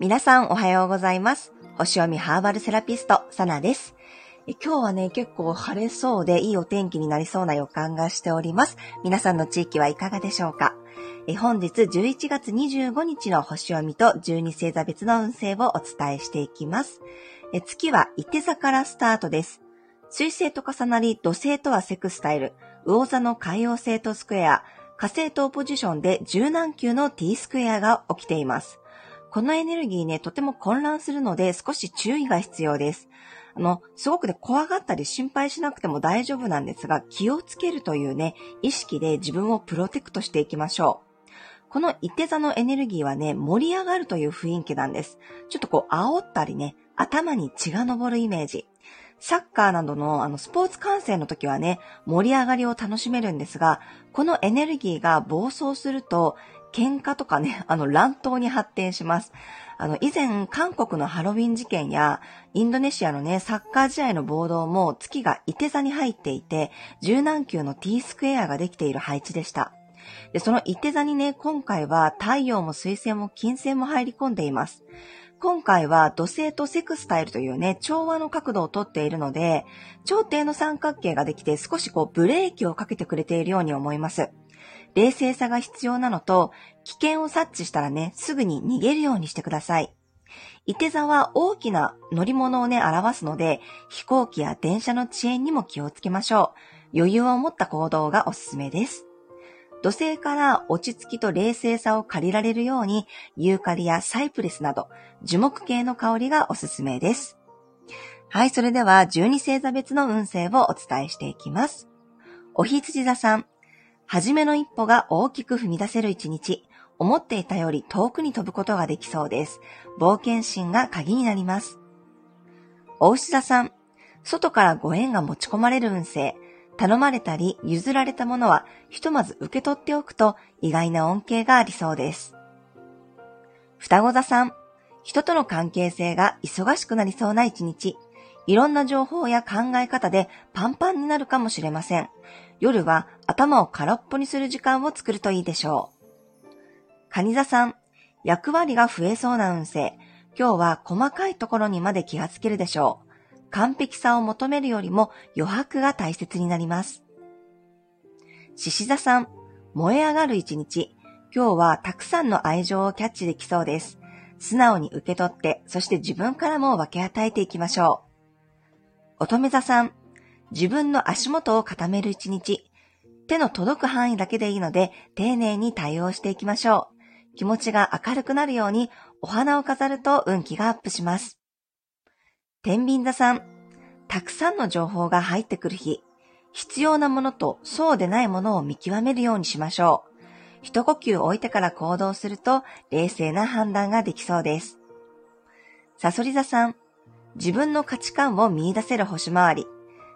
皆さんおはようございます。星読みハーバルセラピスト、サナです。今日はね、結構晴れそうでいいお天気になりそうな予感がしております。皆さんの地域はいかがでしょうか？本日11月25日の星読みと12星座別の運勢をお伝えしていきます。月は伊手座からスタートです。水星と重なり土星とはセクスタイル、魚座の海洋星とスクエア、火星とポジションで柔軟球の T スクエアが起きています。このエネルギーね、とても混乱するので少し注意が必要です。あの、すごくね、怖がったり心配しなくても大丈夫なんですが、気をつけるというね、意識で自分をプロテクトしていきましょう。この一手座のエネルギーはね、盛り上がるという雰囲気なんです。ちょっとこう、煽ったりね、頭に血が昇るイメージ。サッカーなどのあのスポーツ観戦の時はね、盛り上がりを楽しめるんですが、このエネルギーが暴走すると、喧嘩とかね、あの乱闘に発展します。あの、以前、韓国のハロウィン事件や、インドネシアのね、サッカー試合の暴動も月が伊手座に入っていて、柔軟球の T スクエアができている配置でした。で、その伊手座にね、今回は太陽も水星も金星も入り込んでいます。今回は土星とセクスタイルというね、調和の角度をとっているので、頂点の三角形ができて少しこうブレーキをかけてくれているように思います。冷静さが必要なのと、危険を察知したらね、すぐに逃げるようにしてください。伊手座は大きな乗り物をね、表すので、飛行機や電車の遅延にも気をつけましょう。余裕を持った行動がおすすめです。土星から落ち着きと冷静さを借りられるように、ユーカリやサイプレスなど、樹木系の香りがおすすめです。はい、それでは12星座別の運勢をお伝えしていきます。おひつじ座さん、はじめの一歩が大きく踏み出せる一日、思っていたより遠くに飛ぶことができそうです。冒険心が鍵になります。お牛座さん、外からご縁が持ち込まれる運勢、頼まれたり譲られたものはひとまず受け取っておくと意外な恩恵がありそうです。双子座さん、人との関係性が忙しくなりそうな一日、いろんな情報や考え方でパンパンになるかもしれません。夜は頭を空っぽにする時間を作るといいでしょう。カニ座さん、役割が増えそうな運勢。今日は細かいところにまで気がつけるでしょう。完璧さを求めるよりも余白が大切になります。獅子座さん、燃え上がる一日。今日はたくさんの愛情をキャッチできそうです。素直に受け取って、そして自分からも分け与えていきましょう。乙女座さん、自分の足元を固める一日。手の届く範囲だけでいいので、丁寧に対応していきましょう。気持ちが明るくなるように、お花を飾ると運気がアップします。天秤座さん、たくさんの情報が入ってくる日。必要なものとそうでないものを見極めるようにしましょう。一呼吸置いてから行動すると冷静な判断ができそうです。サソリ座さん、自分の価値観を見出せる星回り。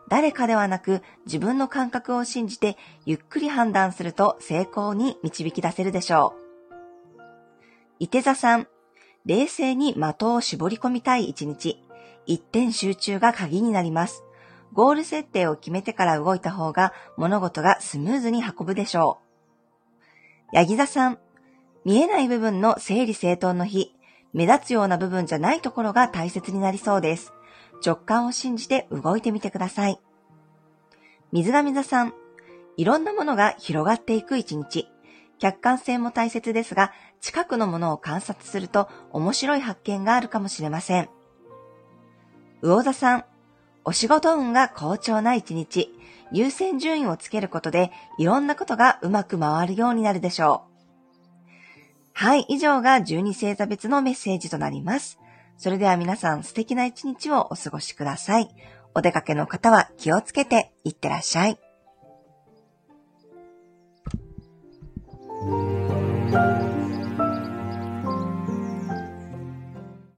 誰かではなく自分の感覚を信じてゆっくり判断すると成功に導き出せるでしょう。伊手座さん、冷静に的を絞り込みたい一日、一点集中が鍵になります。ゴール設定を決めてから動いた方が物事がスムーズに運ぶでしょう。ヤギ座さん、見えない部分の整理整頓の日、目立つような部分じゃないところが大切になりそうです。直感を信じて動いてみてください。水上座さん、いろんなものが広がっていく一日。客観性も大切ですが、近くのものを観察すると面白い発見があるかもしれません。魚座さん、お仕事運が好調な一日。優先順位をつけることで、いろんなことがうまく回るようになるでしょう。はい、以上が12星座別のメッセージとなります。それでは皆さん素敵な一日をお過ごしください。お出かけの方は気をつけていってらっしゃい。